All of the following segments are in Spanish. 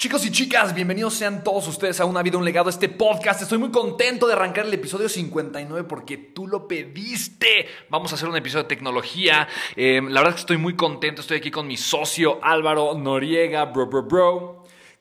Chicos y chicas, bienvenidos sean todos ustedes a Una Vida, un Legado, este podcast. Estoy muy contento de arrancar el episodio 59 porque tú lo pediste. Vamos a hacer un episodio de tecnología. Eh, la verdad es que estoy muy contento. Estoy aquí con mi socio Álvaro Noriega, bro, bro, bro.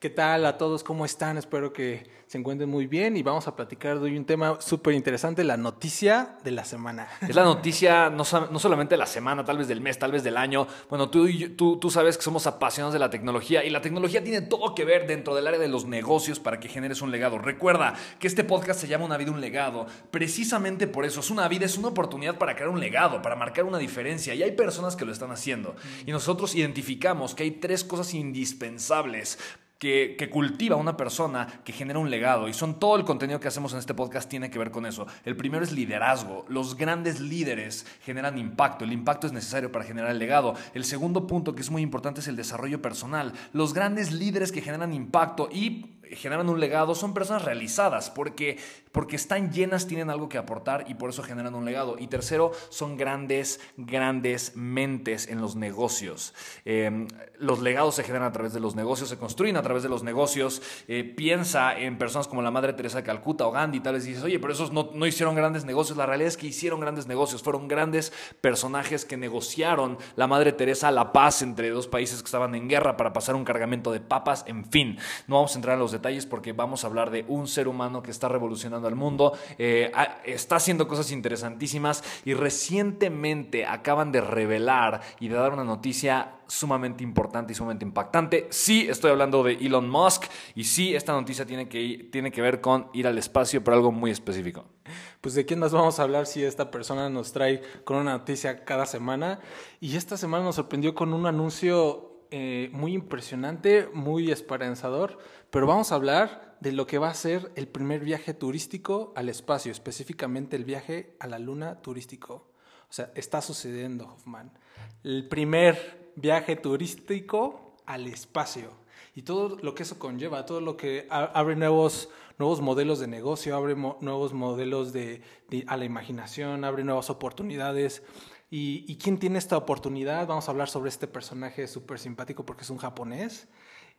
¿Qué tal a todos? ¿Cómo están? Espero que se encuentren muy bien y vamos a platicar de hoy un tema súper interesante, la noticia de la semana. Es la noticia no, no, solamente de la semana, tal vez del mes, tal vez del año. Bueno, tú, tú, tú sabes que somos apasionados de la tecnología y la tecnología tiene todo que ver dentro del área de los negocios para que generes un legado. Recuerda que este podcast se llama Una vida, un legado. Precisamente por eso, es una vida, es una oportunidad para crear un legado, para marcar una diferencia y hay personas que lo están haciendo. Y nosotros identificamos que hay tres cosas indispensables que, cultiva una persona, que genera un legado. Y son todo el contenido que hacemos en este podcast tiene que ver con eso. El primero es liderazgo. Los grandes líderes generan impacto. El impacto es necesario para generar el legado. El segundo punto que es muy importante es el desarrollo personal. Los grandes líderes que generan impacto y generan un legado son personas realizadas porque, porque están llenas, tienen algo que aportar y por eso generan un legado. Y tercero, son grandes, grandes mentes en los negocios. Em, los legados se generan a través de los negocios, se construyen a través de los negocios. Eh, piensa en personas como la Madre Teresa de Calcuta o Gandhi, tal vez dices, oye, pero esos no, no hicieron grandes negocios. La realidad es que hicieron grandes negocios, fueron grandes personajes que negociaron la Madre Teresa la paz entre dos países que estaban en guerra para pasar un cargamento de papas, en fin. No vamos a entrar en los detalles porque vamos a hablar de un ser humano que está revolucionando al mundo, eh, está haciendo cosas interesantísimas y recientemente acaban de revelar y de dar una noticia sumamente importante y sumamente impactante. Sí, estoy hablando de Elon Musk y sí, esta noticia tiene que, tiene que ver con ir al espacio, pero algo muy específico. Pues de quién nos vamos a hablar si esta persona nos trae con una noticia cada semana. Y esta semana nos sorprendió con un anuncio eh, muy impresionante, muy esperanzador, pero vamos a hablar de lo que va a ser el primer viaje turístico al espacio, específicamente el viaje a la luna turístico. O sea, está sucediendo, Hoffman. El primer viaje turístico al espacio. Y todo lo que eso conlleva, todo lo que abre nuevos, nuevos modelos de negocio, abre nuevos modelos de, a la imaginación, abre nuevas oportunidades. ¿Y, quién tiene esta oportunidad? Vamos a hablar sobre este personaje súper simpático porque es un japonés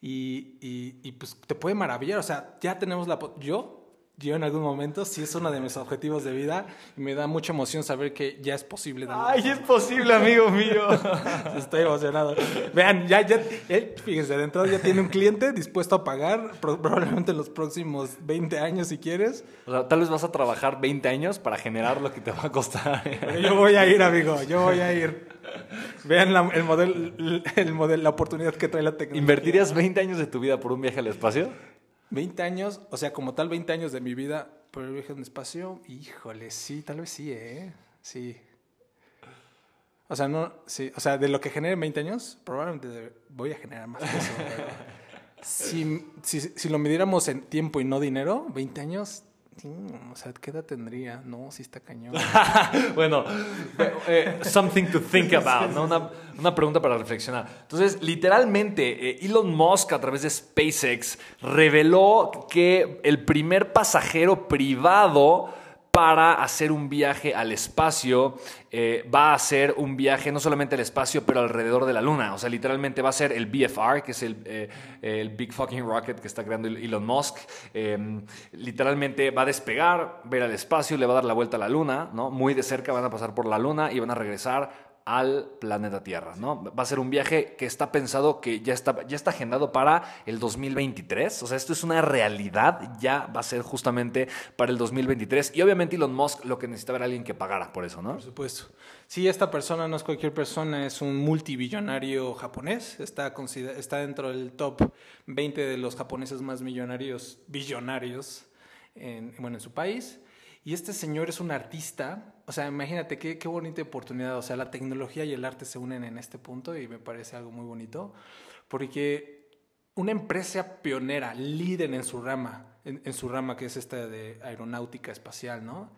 y, y, pues te puede maravillar. O sea, ya tenemos la... Yo yo en algún momento sí es uno de mis objetivos de vida y me da mucha emoción saber que ya es posible. ¡Ay, es posible, amigo mío! Estoy emocionado. Vean, ya, ya, él, fíjense, de entrada ya tiene un cliente dispuesto a pagar probablemente en los próximos 20 años si quieres. O sea, tal vez vas a trabajar 20 años para generar lo que te va a costar. yo voy a ir, amigo, yo voy a ir. Vean el modelo, el modelo, la oportunidad que trae la tecnología. ¿Invertirías 20 años de tu vida por un viaje al espacio? 20 años, o sea, como tal 20 años de mi vida por el viaje en espacio, híjole, sí, tal vez sí, ¿eh? Sí. O sea, no, sí, o sea, de lo que genere 20 años, probablemente voy a generar más que eso. si, si, si, lo midiéramos en tiempo y no dinero, 20 años, o sea, ¿qué edad tendría? No, sí está cañón. bueno, eh, something to think about, ¿no? Una, una, pregunta para reflexionar. Entonces, literalmente, eh, Elon Musk a través de SpaceX reveló que el primer pasajero privado para hacer un viaje al espacio. Eh, va a ser un viaje no solamente al espacio, pero alrededor de la Luna. O sea, literalmente va a ser el BFR, que es el, eh, el Big Fucking Rocket que está creando Elon Musk. Em, literalmente va a despegar, ir al espacio, le va a dar la vuelta a la Luna, ¿no? Muy de cerca van a pasar por la Luna y van a regresar al planeta Tierra, ¿no? Va a ser un viaje que está pensado, que ya está, ya está agendado para el 2023. O sea, esto es una realidad, ya va a ser justamente para el 2023. Y obviamente Elon Musk lo que necesitaba era alguien que pagara por eso, ¿no? Por supuesto. Sí, esta persona no es cualquier persona, es un multibillonario japonés. Está, está dentro del top 20 de los japoneses más millonarios, billonarios, en, bueno, en su país. Y este señor es un artista, o sea, imagínate qué, qué bonita oportunidad, o sea, la tecnología y el arte se unen en este punto y me parece algo muy bonito, porque una empresa pionera, líder en su rama, en, su rama que es esta de aeronáutica espacial, ¿no?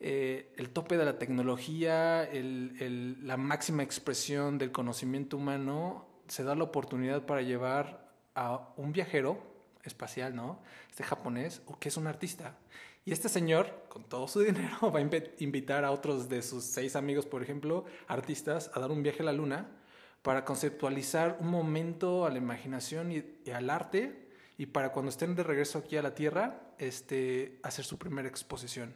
Eh, el tope de la tecnología, la máxima expresión del conocimiento humano, se da la oportunidad para llevar a un viajero espacial, ¿no? Este japonés, que es un artista. Y este señor, con todo su dinero, va a invitar a otros de sus seis amigos, por ejemplo, artistas, a dar un viaje a la luna para conceptualizar un momento a la imaginación y, al arte y para cuando estén de regreso aquí a la Tierra, este, hacer su primera exposición.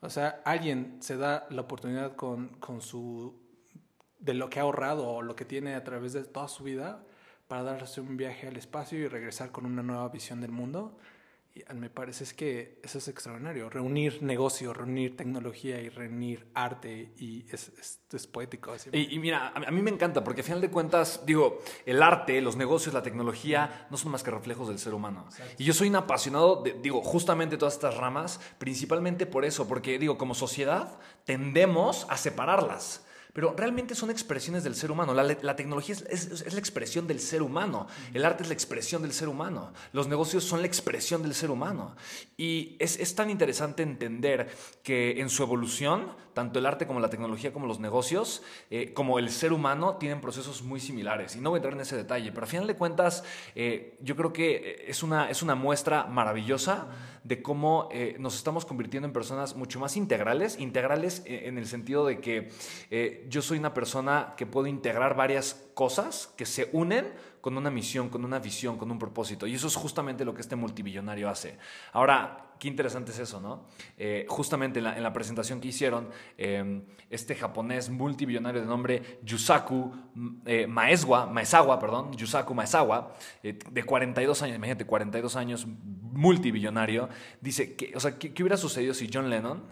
O sea, alguien se da la oportunidad con, con su de lo que ha ahorrado o lo que tiene a través de toda su vida para darse un viaje al espacio y regresar con una nueva visión del mundo me parece es que eso es extraordinario, reunir negocio, reunir tecnología y reunir arte y es, es, poético. Y, mira, a mí me encanta porque a final de cuentas, digo, el arte, los negocios, la tecnología no son más que reflejos del ser humano. Y yo soy un apasionado, de, digo, justamente todas estas ramas, principalmente por eso, porque digo, como sociedad tendemos a separarlas pero realmente son expresiones del ser humano. La, tecnología es, la expresión del ser humano, el arte es la expresión del ser humano, los negocios son la expresión del ser humano. Y es, tan interesante entender que en su evolución, tanto el arte como la tecnología como los negocios, eh, como el ser humano, tienen procesos muy similares. Y no voy a entrar en ese detalle, pero a final de cuentas, eh, yo creo que es una, es una muestra maravillosa de cómo eh, nos estamos convirtiendo en personas mucho más integrales, integrales en el sentido de que yo soy una persona que puedo integrar varias cosas que se unen con una misión, con una visión, con un propósito. Y eso es justamente lo que este multibillonario hace. Ahora, qué interesante es eso, ¿no? Eh, justamente en la, presentación que hicieron, eh, este japonés multibillonario de nombre Yusaku eh, Maezawa, perdón, Yusaku Maezawa, de 42 años, imagínate, 42 años, multibillonario, dice, que, o sea, ¿qué, ¿qué, hubiera sucedido si John Lennon,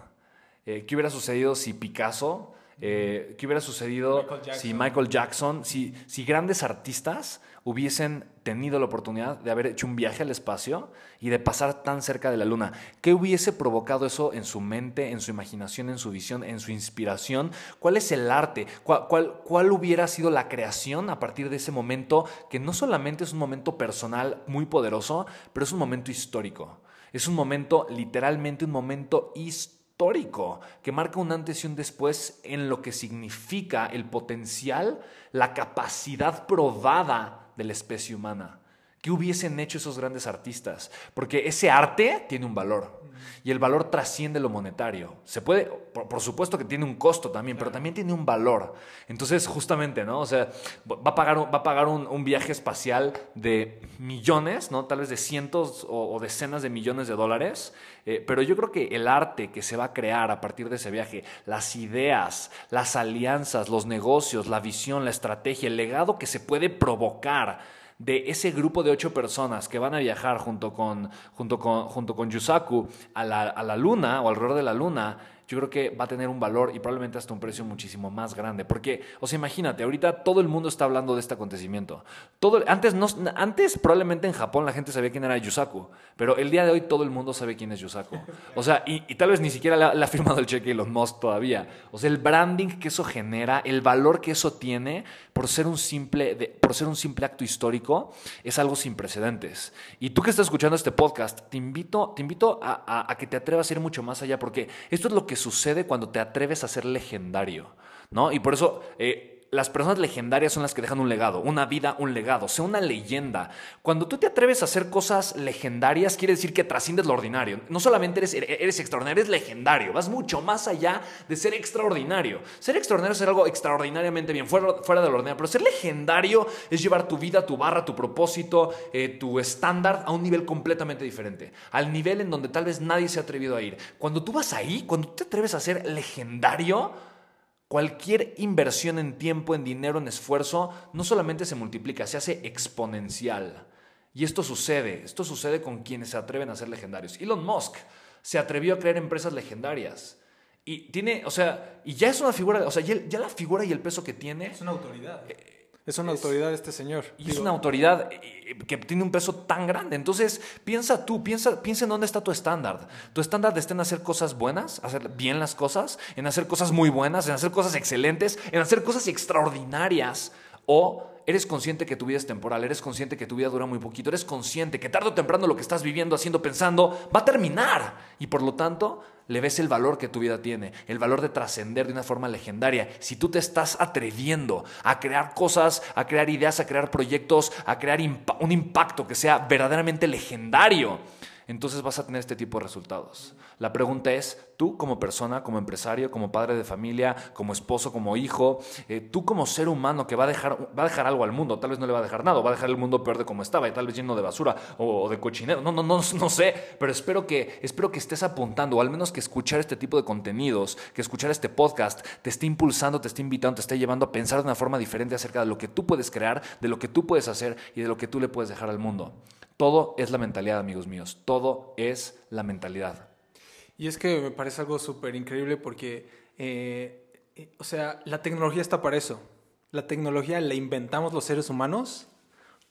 qué hubiera sucedido si Picasso, ¿Qué hubiera sucedido si Michael Jackson, si, si grandes artistas hubiesen tenido la oportunidad de haber hecho un viaje al espacio y de pasar tan cerca de la luna? ¿Qué hubiese provocado eso en su mente, en su imaginación, en su visión, en su inspiración? ¿Cuál es el arte? ¿Cuál, cuál, hubiera sido la creación a partir de ese momento que no solamente es un momento personal muy poderoso, pero es un momento histórico? Es un momento, literalmente un momento histórico histórico que marca un antes y un después en lo que significa el potencial, la capacidad probada de la especie humana. ¿Qué hubiesen hecho esos grandes artistas? Porque ese arte tiene un valor y el valor trasciende lo monetario. Se puede, por, supuesto que tiene un costo también, pero también tiene un valor. Entonces, justamente, ¿no? O sea, va a pagar, va a pagar un, viaje espacial de millones, ¿no? Tal vez de cientos o, decenas de millones de dólares. Eh, pero yo creo que el arte que se va a crear a partir de ese viaje, las ideas, las alianzas, los negocios, la visión, la estrategia, el legado que se puede provocar de ese grupo de ocho personas que van a viajar junto con, junto con, junto con Yusaku a la, a la luna o alrededor de la luna, yo creo que va a tener un valor y probablemente hasta un precio muchísimo más grande. Porque, o sea, imagínate, ahorita todo el mundo está hablando de este acontecimiento. Todo, antes, no, antes probablemente en Japón la gente sabía quién era Yusaku, pero el día de hoy todo el mundo sabe quién es Yusaku. O sea, y, tal vez ni siquiera le, ha firmado el cheque Elon Musk todavía. O sea, el branding que eso genera, el valor que eso tiene por ser un simple, por ser un simple acto histórico, es algo sin precedentes. Y tú que estás escuchando este podcast, te invito, te invito a, a que te atrevas a ir mucho más allá, porque esto es lo que sucede cuando te atreves a ser legendario, ¿no? Y por eso... Eh, las personas legendarias son las que dejan un legado, una vida, un legado, sea una leyenda. Cuando tú te atreves a hacer cosas legendarias, quiere decir que trasciendes lo ordinario. No solamente eres, eres extraordinario, eres legendario. Vas mucho más allá de ser extraordinario. Ser extraordinario es algo extraordinariamente bien, fuera, fuera de lo ordinario. Pero ser legendario es llevar tu vida, tu barra, tu propósito, eh, tu estándar a un nivel completamente diferente. Al nivel en donde tal vez nadie se ha atrevido a ir. Cuando tú vas ahí, cuando te atreves a ser legendario, Cualquier inversión en tiempo, en dinero, en esfuerzo, no solamente se multiplica, se hace exponencial. Y esto sucede, esto sucede con quienes se atreven a ser legendarios. Elon Musk se atrevió a crear empresas legendarias. Y tiene, o sea, y ya es una figura, o sea, ya, la figura y el peso que tiene. Es una autoridad. Eh, es una autoridad este señor. Y es una autoridad eh, que tiene un peso tan grande. Entonces, piensa tú, piensa, piensa en dónde está tu estándar. Tu estándar está en hacer cosas buenas, hacer bien las cosas, en hacer cosas muy buenas, en hacer cosas excelentes, en hacer cosas extraordinarias. O eres consciente que tu vida es temporal, eres consciente que tu vida dura muy poquito, eres consciente que tarde o temprano lo que estás viviendo, haciendo, pensando, va a terminar. Y por lo tanto, le ves el valor que tu vida tiene, el valor de trascender de una forma legendaria. Si tú te estás atreviendo a crear cosas, a crear ideas, a crear proyectos, a crear un impacto que sea verdaderamente legendario, entonces vas a tener este tipo de resultados. La pregunta es, tú como persona, como empresario, como padre de familia, como esposo, como hijo, eh, tú como ser humano que va a, dejar, va a dejar algo al mundo, tal vez no le va a dejar nada, va a dejar el mundo peor de como estaba y tal vez lleno de basura o, de cochinero, no, no, no, no sé, pero espero que, espero que estés apuntando, o al menos que escuchar este tipo de contenidos, que escuchar este podcast te esté impulsando, te esté invitando, te esté llevando a pensar de una forma diferente acerca de lo que tú puedes crear, de lo que tú puedes hacer y de lo que tú le puedes dejar al mundo. Todo es la mentalidad, amigos míos. Todo es la mentalidad. Y es que me parece algo súper increíble porque, eh, eh, o sea, la tecnología está para eso. La tecnología la inventamos los seres humanos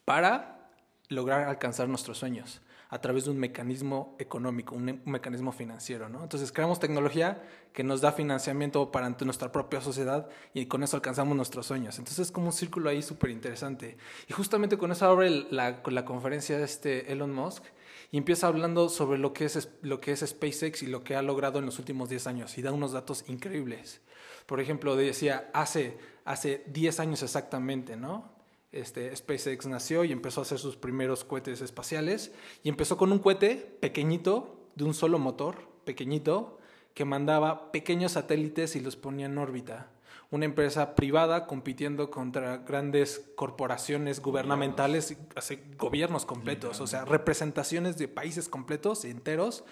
para lograr alcanzar nuestros sueños a través de un mecanismo económico, un, mecanismo financiero. ¿no? Entonces creamos tecnología que nos da financiamiento para nuestra propia sociedad y con eso alcanzamos nuestros sueños. Entonces es como un círculo ahí súper interesante. Y justamente con eso abre la, la conferencia de este Elon Musk y empieza hablando sobre lo que, es, lo que es SpaceX y lo que ha logrado en los últimos 10 años y da unos datos increíbles. Por ejemplo, decía, hace, hace 10 años exactamente, ¿no? Este, SpaceX nació y empezó a hacer sus primeros cohetes espaciales. Y empezó con un cohete pequeñito, de un solo motor, pequeñito, que mandaba pequeños satélites y los ponía en órbita. Una empresa privada compitiendo contra grandes corporaciones gubernamentales, gobiernos completos, o sea, representaciones de países completos enteros,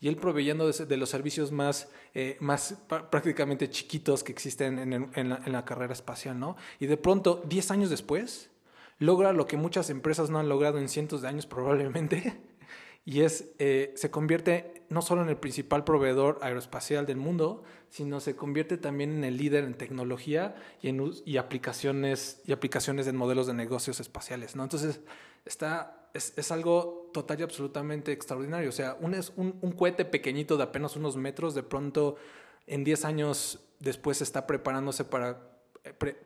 y él proveyendo de, los servicios más, eh, más prácticamente chiquitos que existen en, en, la, en la carrera espacial, ¿no? Y de pronto, 10 años después, logra lo que muchas empresas no han logrado en cientos de años probablemente, y es, eh, se convierte no solo en el principal proveedor aeroespacial del mundo, sino se convierte también en el líder en tecnología y, en, y, aplicaciones, y aplicaciones en modelos de negocios espaciales. ¿no? Entonces, está, es, es algo total y absolutamente extraordinario. O sea, un, es un, un cohete pequeñito de apenas unos metros, de pronto en 10 años después está preparándose para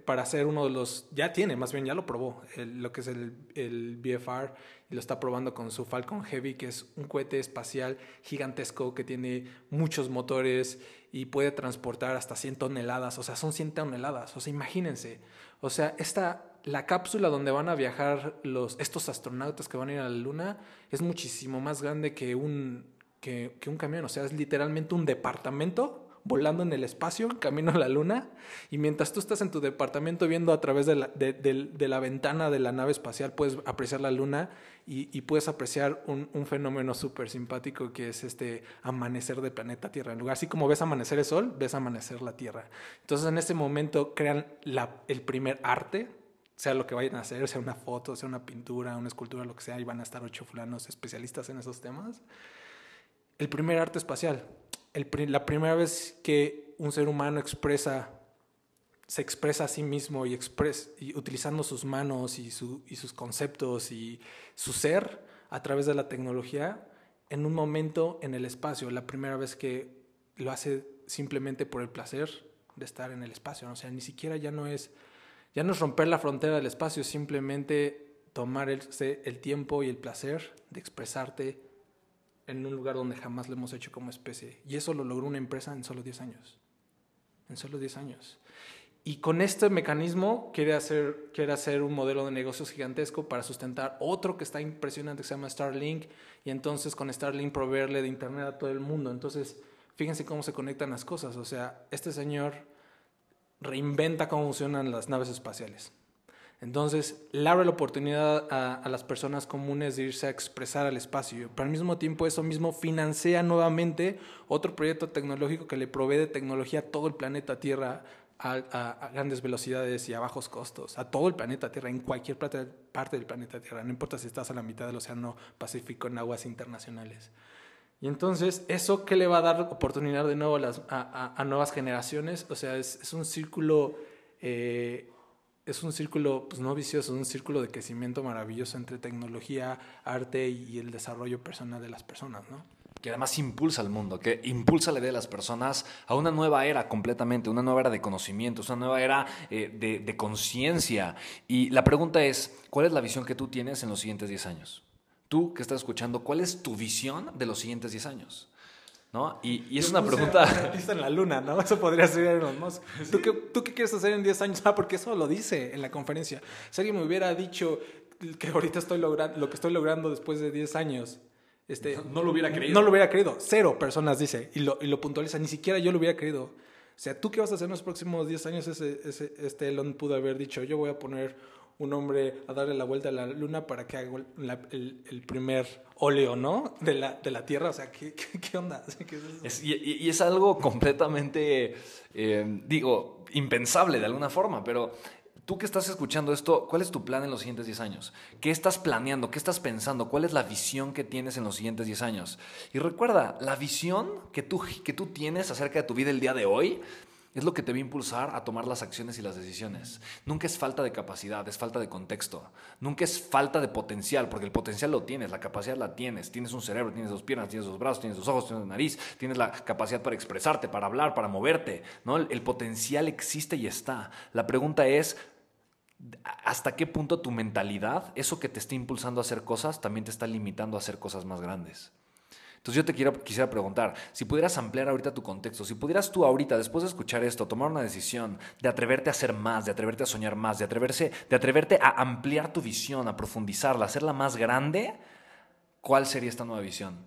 para hacer uno de los, ya tiene, más bien ya lo probó, lo que es el, el, BFR, y lo está probando con su Falcon Heavy, que es un cohete espacial gigantesco que tiene muchos motores y puede transportar hasta 100 toneladas, o sea, son 100 toneladas, o sea, imagínense, o sea, esta, la cápsula donde van a viajar los, estos astronautas que van a ir a la Luna es muchísimo más grande que un, que, que un camión, o sea, es literalmente un departamento volando en el espacio, camino a la luna, y mientras tú estás en tu departamento viendo a través de la, de, ventana de la nave espacial, puedes apreciar la luna y, puedes apreciar un, fenómeno súper simpático que es este amanecer del planeta Tierra. En lugar, así como ves amanecer el sol, ves amanecer la Tierra. Entonces en ese momento crean el primer arte, sea lo que vayan a hacer, sea una foto, sea una pintura, una escultura, lo que sea, y van a estar ocho fulanos especialistas en esos temas. El primer arte espacial la primera vez que un ser humano expresa, se expresa a sí mismo y, y utilizando sus manos y, y sus conceptos y su ser a través de la tecnología, en un momento en el espacio, la primera vez que lo hace simplemente por el placer de estar en el espacio, o sea, ni siquiera ya no es ya no es romper la frontera del espacio, simplemente tomar el, el tiempo y el placer de expresarte en un lugar donde jamás lo hemos hecho como especie. Y eso lo logró una empresa en solo 10 años. En solo 10 años. Y con este mecanismo quiere hacer, quiere hacer un modelo de negocios gigantesco para sustentar otro que está impresionante que se llama Starlink y entonces con Starlink proveerle de internet a todo el mundo. Entonces, fíjense cómo se conectan las cosas. O sea, este señor reinventa cómo funcionan las naves espaciales. Entonces, le abre la oportunidad a, las personas comunes de irse a expresar al espacio, pero al mismo tiempo eso mismo financia nuevamente otro proyecto tecnológico que le provee de tecnología a todo el planeta Tierra a, grandes velocidades y a bajos costos, a todo el planeta Tierra, en cualquier parte, del planeta Tierra, no importa si estás a la mitad del Océano Pacífico en aguas internacionales. Y entonces, ¿eso qué le va a dar oportunidad de nuevo a, las, a, nuevas generaciones? O sea, es, es un círculo... Eh, es un círculo, pues no vicioso, es un círculo de crecimiento maravilloso entre tecnología, arte y el desarrollo personal de las personas, ¿no? que además impulsa al mundo, que impulsa la idea de las personas a una nueva era completamente, una nueva era de conocimientos, una nueva era eh, de, de conciencia. Y la pregunta es, ¿cuál es la visión que tú tienes en los siguientes 10 años? Tú que estás escuchando, ¿cuál es tu visión de los siguientes 10 años? ¿No? Y, y es una pregunta... artista en la luna, ¿no? Eso podría ser Elon Musk. ¿Tú, qué, ¿Tú qué quieres hacer en 10 años? Ah, porque eso lo dice en la conferencia. Si alguien me hubiera dicho que ahorita estoy logrando, lo que estoy logrando después de 10 años, este, No- no lo hubiera creído. No lo hubiera creído. Cero personas dice y lo, y lo puntualiza. Ni siquiera yo lo hubiera creído. O sea, ¿tú qué vas a hacer en los próximos 10 años? Ese, ese, este Elon pudo haber dicho, yo voy a poner un hombre a darle la vuelta a la luna para que haga el, el primer óleo, ¿no? De la, de la Tierra. O sea, ¿qué, qué, onda? Y- y es algo completamente, eh, digo, impensable de alguna forma, pero tú que estás escuchando esto, ¿cuál es tu plan en los siguientes 10 años? ¿Qué estás planeando? ¿Qué estás pensando? ¿Cuál es la visión que tienes en los siguientes 10 años? Y recuerda, la visión que tú, que tú tienes acerca de tu vida el día de hoy es lo que te va a impulsar a tomar las acciones y las decisiones. Nunca es falta de capacidad, es falta de contexto. Nunca es falta de potencial, porque el potencial lo tienes, la capacidad la tienes. Tienes un cerebro, tienes dos piernas, tienes dos brazos, tienes dos ojos, tienes una nariz, tienes la capacidad para expresarte, para hablar, para moverte. ¿no? El, el potencial existe y está. La pregunta es, ¿hasta qué punto tu mentalidad, eso que te está impulsando a hacer cosas, también te está limitando a hacer cosas más grandes? Entonces yo te quiero, quisiera preguntar, si pudieras ampliar ahorita tu contexto, si pudieras tú ahorita, después de escuchar esto, tomar una decisión de atreverte a hacer más, de atreverte a soñar más, de, atreverse, de atreverte a ampliar tu visión, a profundizarla, a hacerla más grande, ¿cuál sería esta nueva visión?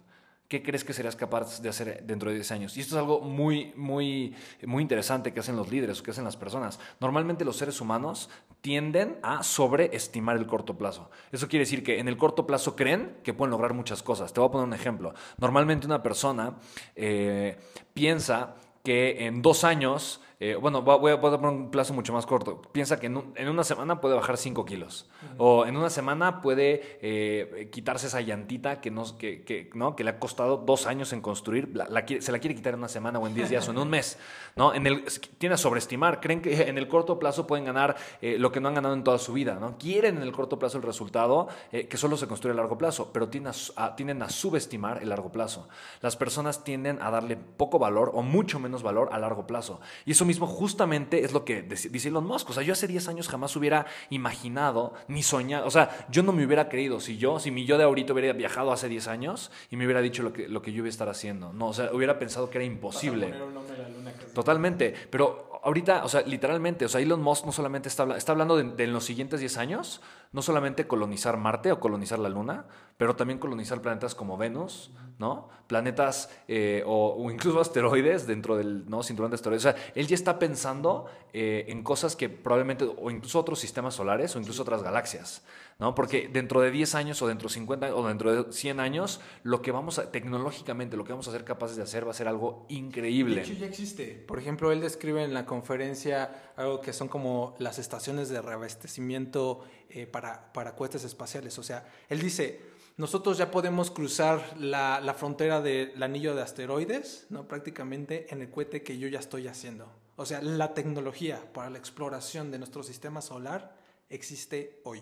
¿Qué crees que serías capaz de hacer dentro de 10 años? Y esto es algo muy, muy, muy interesante que hacen los líderes o que hacen las personas. Normalmente los seres humanos tienden a sobreestimar el corto plazo. Eso quiere decir que en el corto plazo creen que pueden lograr muchas cosas. Te voy a poner un ejemplo. Normalmente una persona eh, piensa que en dos años, eh, bueno, voy a, voy a poner un plazo mucho más corto. Piensa que en, un- en una semana puede bajar 5 kilos. O en una semana puede eh, quitarse esa llantita que, no, que, que, ¿no? que le ha costado dos años en construir. La- la se la quiere quitar en una semana o en 10 días o en un mes. ¿no? En el, tiene a sobreestimar. Creen que en el corto plazo pueden ganar eh, lo que no han ganado en toda su vida. ¿no? Quieren en el corto plazo el resultado eh, que solo se construye a largo plazo, pero tienden a, a- tienden a subestimar el largo plazo. Las personas tienden a darle poco valor o mucho menos valor a largo plazo. Y eso mismo justamente es lo que dice Elon Musk. O sea, yo hace 10 años jamás hubiera imaginado ni soñado. O sea, yo no me hubiera creído si yo, si mi yo de ahorita hubiera viajado hace 10 años y me hubiera dicho lo que, lo que yo iba a estar haciendo. No, o sea, hubiera pensado que era imposible. Vas a poner un nombre a la luna que- Totalmente, pero ahorita, o sea, literalmente, o sea, Elon Musk no solamente está, está hablando de, de en los siguientes 10 años, no solamente colonizar Marte o colonizar la Luna, pero también colonizar planetas como Venus, ¿no? Planetas eh, o, o incluso asteroides dentro del ¿no? cinturón de asteroides. O sea, él ya está pensando eh, en cosas que probablemente, o incluso otros sistemas solares o incluso otras galaxias, ¿no? Porque dentro de 10 años o dentro de 50 años o dentro de 100 años, lo que vamos a, tecnológicamente, lo que vamos a ser capaces de hacer va a ser algo increíble. De hecho, ya existe. Por ejemplo, él describe en la conferencia algo que son como las estaciones de reabastecimiento eh, para, para cohetes espaciales. O sea, él dice, nosotros ya podemos cruzar la, la frontera del anillo de asteroides, ¿no? prácticamente en el cohete que yo ya estoy haciendo. O sea, la tecnología para la exploración de nuestro sistema solar existe hoy.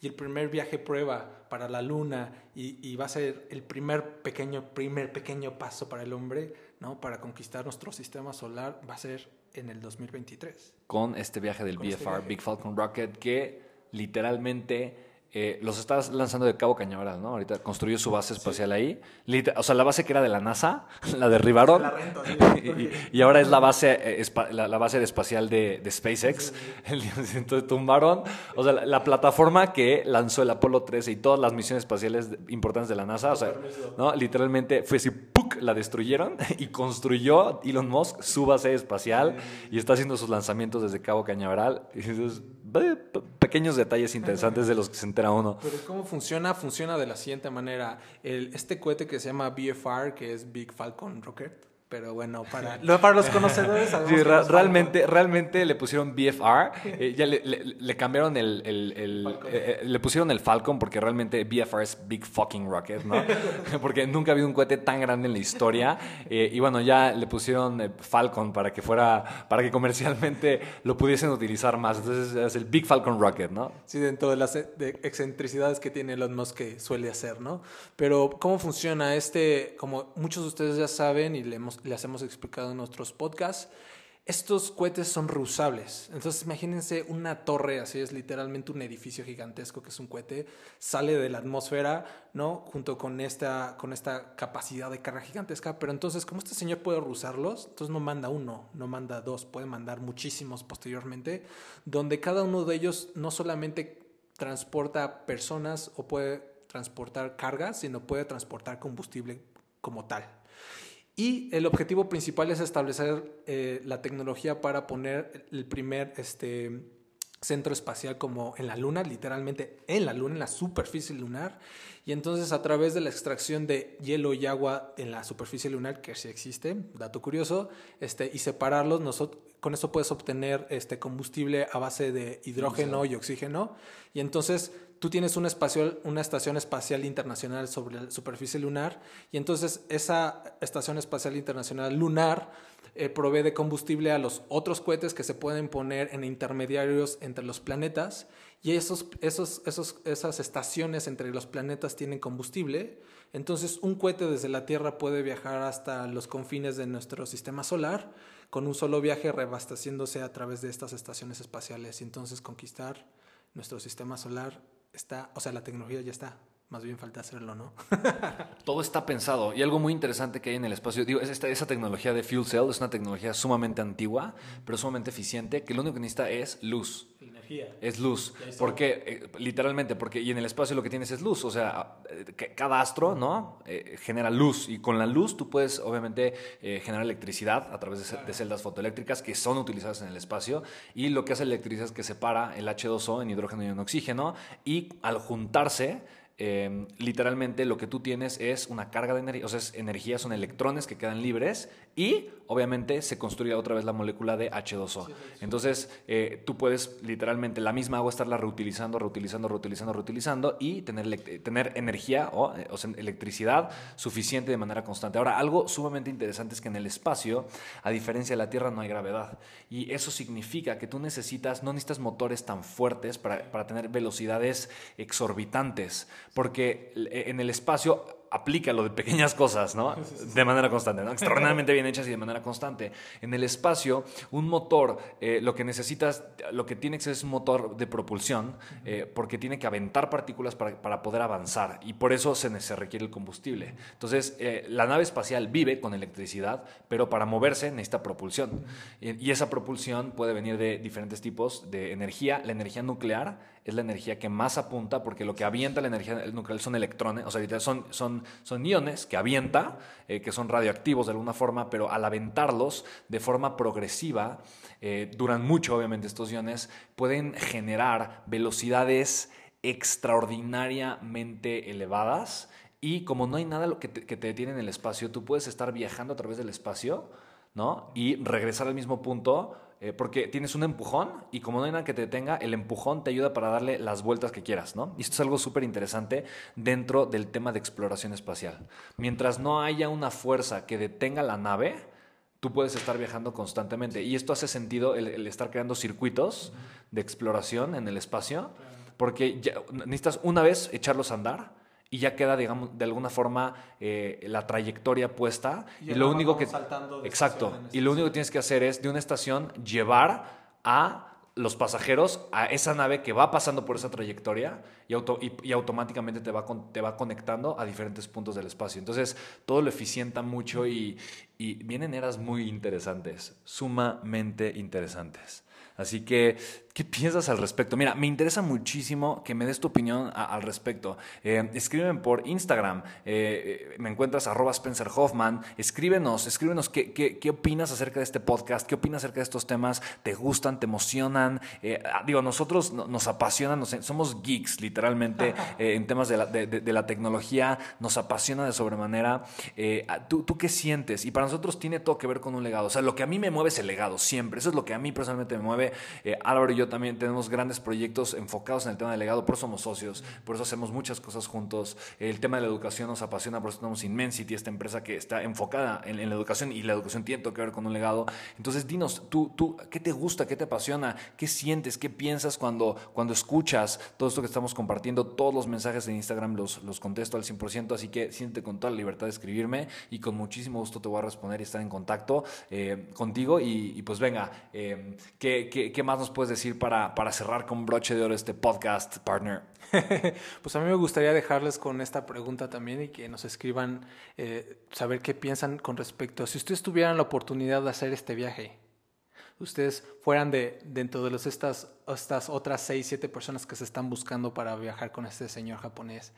Y el primer viaje prueba para la luna y, y va a ser el primer pequeño, primer pequeño paso para el hombre, ¿no? Para conquistar nuestro sistema solar va a ser en el 2023. con este viaje del Con este BFR, viaje. Big Falcon Rocket, que literalmente eh, los está lanzando de Cabo Cañaveral, ¿no? Ahorita construyó su base espacial ahí. Liter- o sea, la base que era de la NASA, la derribaron. La renta, sí. y, ahora es la base, eh, la, la base espacial de, de SpaceX. Entonces tumbaron, o sea, la, la plataforma que lanzó el Apolo 13 y todas las misiones espaciales importantes de la NASA, o sea, ¿no? Literalmente fue así, ¡puc! la destruyeron y construyó Elon Musk su base espacial y está haciendo sus lanzamientos desde Cabo Cañaveral. Y dices, "Ve, pe- pequeños detalles interesantes de los que se entera uno. Pero ¿cómo funciona? Funciona de la siguiente manera. El, este cohete que se llama BFR, que es Big Falcon Rocket, pero bueno, para, para los conocedores Sí, ra- realmente, realmente le pusieron BFR, eh, ya le, le- le cambiaron el, el- el- Falcon. eh, eh, le pusieron el Falcon porque realmente BFR es Big Fucking Rocket, ¿no? porque nunca ha habido un cohete tan grande en la historia eh, y bueno, ya le pusieron eh, Falcon para que fuera, para que comercialmente lo pudiesen utilizar más, entonces es el Big Falcon Rocket, ¿no? Sí, dentro de las e- de excentricidades que tiene Elon Musk que suele hacer, ¿no? Pero ¿cómo funciona este? Como muchos de ustedes ya saben y le hemos- les hemos explicado en nuestros podcasts, estos cohetes son reusables. Entonces imagínense una torre, así es literalmente un edificio gigantesco que es un cohete, sale de la atmósfera, ¿no? Junto con esta, con esta capacidad de carga gigantesca. Pero entonces, como este señor puede reusarlos, entonces no manda uno, no manda dos, puede mandar muchísimos posteriormente, donde cada uno de ellos no solamente transporta personas o puede transportar cargas, sino puede transportar combustible como tal. Y el objetivo principal es establecer eh, la tecnología para poner el primer este, centro espacial como en la Luna, literalmente en la Luna, en la superficie lunar. Y entonces a través de la extracción de hielo y agua en la superficie lunar, que sí existe, dato curioso, este, y separarlos, nosotros, con eso puedes obtener este combustible a base de hidrógeno y oxígeno. Y entonces tú tienes una, estación espacial internacional sobre la superficie lunar y entonces esa estación espacial internacional lunar eh, provee de combustible a los otros cohetes que se pueden poner en intermediarios entre los planetas y esos, esos, esos, esas estaciones entre los planetas tienen combustible. Entonces un cohete desde la Tierra puede viajar hasta los confines de nuestro sistema solar con un solo viaje rebasteciéndose a través de estas estaciones espaciales y entonces conquistar nuestro sistema solar está, o sea, la tecnología ya está. Más bien falta hacerlo, ¿no? Todo está pensado. Y algo muy interesante que hay en el espacio, digo, es esta, esa tecnología de fuel cell, es una tecnología sumamente antigua, pero sumamente eficiente, que lo único que necesita es luz. Energía. Es luz. Porque, eh, literalmente, porque y en el espacio lo que tienes es luz. O sea, eh, cada astro, ¿no? Eh, genera luz. Y con la luz tú puedes, obviamente, generar electricidad a través de, de celdas fotoeléctricas que son utilizadas en el espacio. Y lo que hace la electricidad es que separa el H2O en hidrógeno y en oxígeno. Y al juntarse, eh, literalmente lo que tú tienes es una carga de energía, o sea, es energía, son electrones que quedan libres y obviamente se construye otra vez la molécula de H2O. Entonces, eh, tú puedes literalmente la misma agua estarla reutilizando, reutilizando, reutilizando, reutilizando y tener, tener energía o, eh, o sea, electricidad suficiente de manera constante. Ahora, algo sumamente interesante es que en el espacio, a diferencia de la Tierra, no hay gravedad. Y eso significa que tú necesitas, no necesitas motores tan fuertes para, para tener velocidades exorbitantes, porque eh, en el espacio aplica lo de pequeñas cosas, ¿no? De manera constante, ¿no? Extraordinariamente bien hechas y de manera constante. En el espacio, un motor, eh, lo que necesitas, lo que tienes es un motor de propulsión, eh, porque tiene que aventar partículas para, para poder avanzar, y por eso se, se requiere el combustible. Entonces, eh, la nave espacial vive con electricidad, pero para moverse necesita propulsión. Y, y esa propulsión puede venir de diferentes tipos de energía. La energía nuclear es la energía que más apunta porque lo que avienta la energía nuclear son electrones, o sea, son, son, son iones que avienta, eh, que son radioactivos de alguna forma, pero al aventarlos de forma progresiva, eh, duran mucho obviamente estos iones, pueden generar velocidades extraordinariamente elevadas y como no hay nada que te, que te detiene en el espacio, tú puedes estar viajando a través del espacio, ¿no? Y regresar al mismo punto eh, porque tienes un empujón y como no hay nada que te detenga, el empujón te ayuda para darle las vueltas que quieras, ¿no? Y esto es algo súper interesante dentro del tema de exploración espacial. Mientras no haya una fuerza que detenga la nave, tú puedes estar viajando constantemente. Y esto hace sentido el, estar creando circuitos de exploración en el espacio, porque ya, necesitas una vez echarlos a andar y ya queda, digamos, de alguna forma eh, la trayectoria puesta. Y lo único que... vamos saltando de Exacto. en Y lo único que tienes que hacer es de una estación llevar a los pasajeros a esa nave que va pasando por esa trayectoria y, auto, y, automáticamente te va, te va conectando a diferentes puntos del espacio. Entonces, todo lo eficienta mucho y, y vienen eras muy interesantes, sumamente interesantes. Así que ¿Qué piensas al respecto? Mira, me interesa muchísimo que me des tu opinión al respecto. Eh, escríbeme por Instagram, eh, me encuentras arroba Spencer Hoffman, escríbenos, escríbenos qué, qué, opinas acerca de este podcast, qué opinas acerca de estos temas, te gustan, te emocionan. Eh, ah, digo, nosotros nos apasionan, somos geeks literalmente en temas de la, de, la, tecnología, nos apasiona de sobremanera. Ah, ¿tú, ¿Tú qué sientes? Y para nosotros tiene todo que ver con un legado. O sea, lo que a mí me mueve es el legado, siempre. Eso es lo que a mí personalmente me mueve. Álvaro y yo también tenemos grandes proyectos enfocados en el tema del legado, por eso somos socios, por eso hacemos muchas cosas juntos. El tema de la educación nos apasiona, por eso tenemos Inmensity, esta empresa que está enfocada en, la educación y la educación tiene todo que ver con un legado. Entonces, dinos, tú, tú, ¿qué te gusta? ¿Qué te apasiona? ¿Qué sientes? ¿Qué piensas cuando, cuando escuchas todo esto que estamos compartiendo? Todos los mensajes en Instagram los, los contesto al 100%, así que siéntete con toda la libertad de escribirme y con muchísimo gusto te voy a responder y estar en contacto eh, contigo. Y, pues venga, eh, ¿qué, qué, qué más nos puedes decir? Para, para cerrar con broche de oro este podcast, partner? pues a mí me gustaría dejarles con esta pregunta también y que nos escriban, eh, saber qué piensan con respecto, si ustedes tuvieran la oportunidad de hacer este viaje, ustedes fueran de dentro de los, estas, estas otras seis, siete personas que se están buscando para viajar con este señor japonés,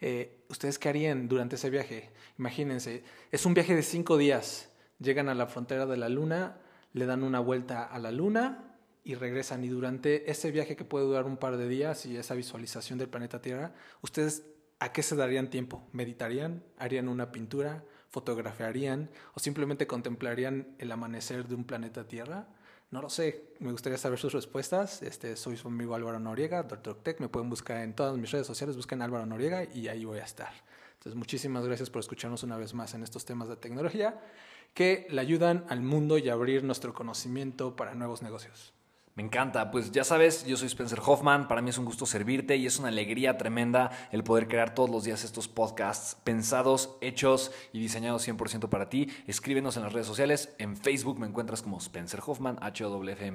eh, ¿ustedes qué harían durante ese viaje? Imagínense, es un viaje de cinco días, llegan a la frontera de la luna, le dan una vuelta a la luna, y regresan. Y durante ese viaje que puede durar un par de días y esa visualización del planeta Tierra, ¿ustedes a qué se darían tiempo? ¿Meditarían? ¿Harían una pintura? ¿Fotografiarían? ¿O simplemente contemplarían el amanecer de un planeta Tierra? No lo sé, me gustaría saber sus respuestas. Este, soy su amigo Álvaro Noriega, Dr. Tech. Me pueden buscar en todas mis redes sociales, busquen Álvaro Noriega y ahí voy a estar. Entonces, muchísimas gracias por escucharnos una vez más en estos temas de tecnología que le ayudan al mundo y abrir nuestro conocimiento para nuevos negocios. Me encanta, pues ya sabes, yo soy Spencer Hoffman, para mí es un gusto servirte y es una alegría tremenda el poder crear todos los días estos podcasts pensados, hechos y diseñados 100% para ti. Escríbenos en las redes sociales, en Facebook me encuentras como Spencer Hoffman, H-O-W-F,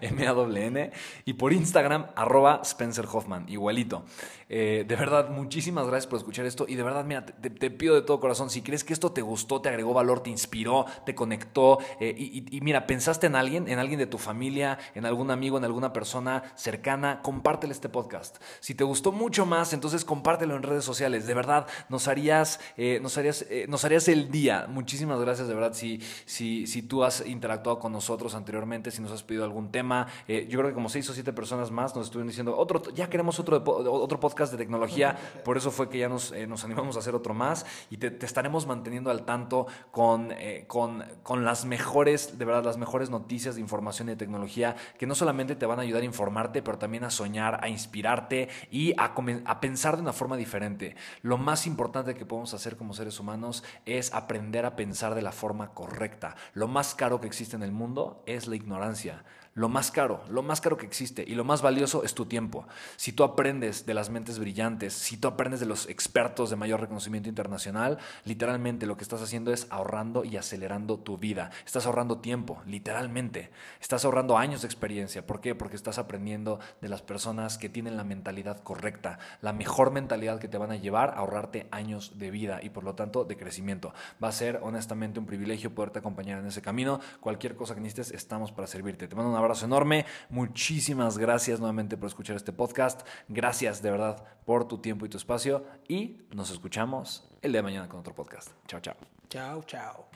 M-A-W-N y por Instagram arroba Spencer Hoffman, igualito. Eh, de verdad, muchísimas gracias por escuchar esto. Y de verdad, mira, te, pido de todo corazón, si crees que esto te gustó, te agregó valor, te inspiró, te conectó eh, y, y mira, pensaste en alguien, en alguien de tu familia, en algún amigo, en alguna persona cercana, compártele este podcast. Si te gustó mucho más, entonces compártelo en redes sociales. De verdad, nos harías, eh, nos harías, eh, nos harías el día. Muchísimas gracias, de verdad, si, si, si tú has interactuado con nosotros anteriormente, si nos has pedido algún tema. Eh, yo creo que como seis o siete personas más nos estuvieron diciendo, otro, ya queremos otro, otro podcast de tecnología. Por eso fue que ya nos, nos animamos a hacer otro más y te, te estaremos manteniendo al tanto con, con, con las mejores, de verdad, las mejores noticias de información y de tecnología que no solamente te van a ayudar a informarte, pero también a soñar, a inspirarte y a pensar de una forma diferente. Lo más importante que podemos hacer como seres humanos es aprender a pensar de la forma correcta. Lo más caro que existe en el mundo es la ignorancia. Lo más caro, lo más caro que existe y lo más valioso es tu tiempo. Si tú aprendes de las mentes brillantes, si tú aprendes de los expertos de mayor reconocimiento internacional, literalmente lo que estás haciendo es ahorrando y acelerando tu vida. Estás ahorrando tiempo, literalmente. Estás ahorrando años de experiencia. ¿Por qué? Porque estás aprendiendo de las personas que tienen la mentalidad correcta, la mejor mentalidad que te van a llevar a ahorrarte años de vida y por lo tanto de crecimiento. Va a ser honestamente un privilegio poderte acompañar en ese camino. Cualquier cosa que necesites, estamos para servirte. Te mando un abrazo enorme. Muchísimas gracias nuevamente por escuchar este podcast. Gracias de verdad por tu tiempo y tu espacio. Y nos escuchamos el día de mañana con otro podcast. Chao, chao. Chao, chao.